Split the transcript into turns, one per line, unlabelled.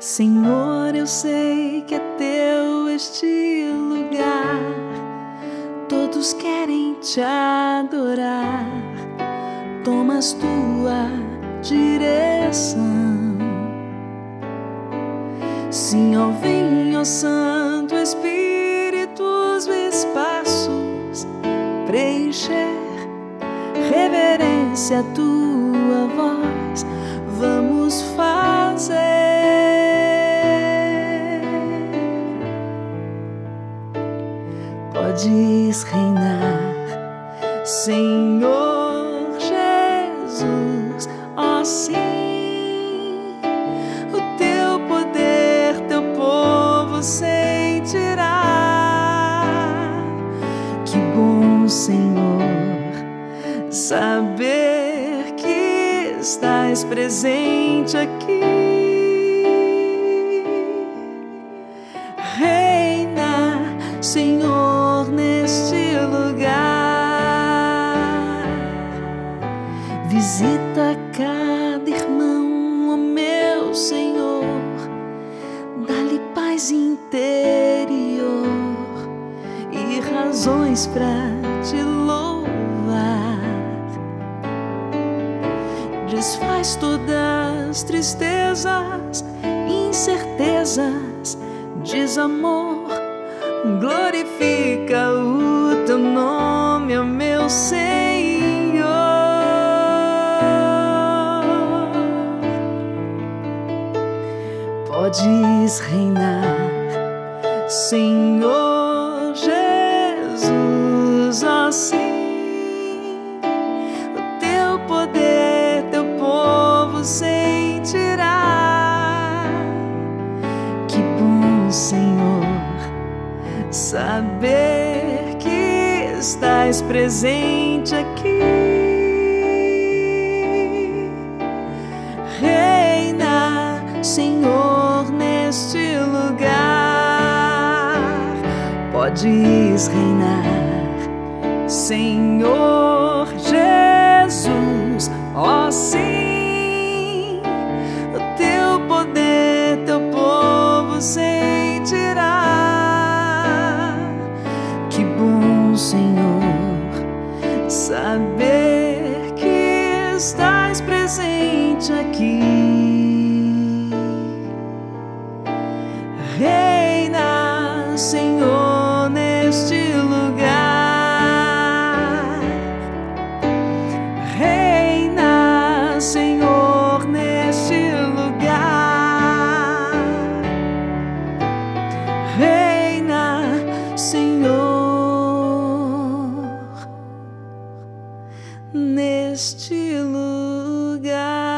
Senhor, eu sei que é teu este lugar. Todos querem te adorar. Tomas tua direção. Sim, ó, vem, ó Santo Espírito, os espaços preencher. Reverência a tua voz, podes reinar, Senhor Jesus, ó oh, sim, o teu poder, teu povo sentirá. Que bom, Senhor, saber que estás presente aqui. Visita cada irmão, ó meu Senhor, dá-lhe paz interior e razões para te louvar. Desfaz todas tristezas, incertezas, desamor glorifica o teu nome, ó meu Senhor. Podes reinar, Senhor Jesus, ó sim, o teu poder, teu povo sentirá. Que bom, Senhor saber que estás presente aqui. podes reinar, Senhor Jesus. Ó oh, sim, o teu poder, teu povo sentirá. Que bom, Senhor, saber que estás presente aqui. Reina, Senhor. neste lugar.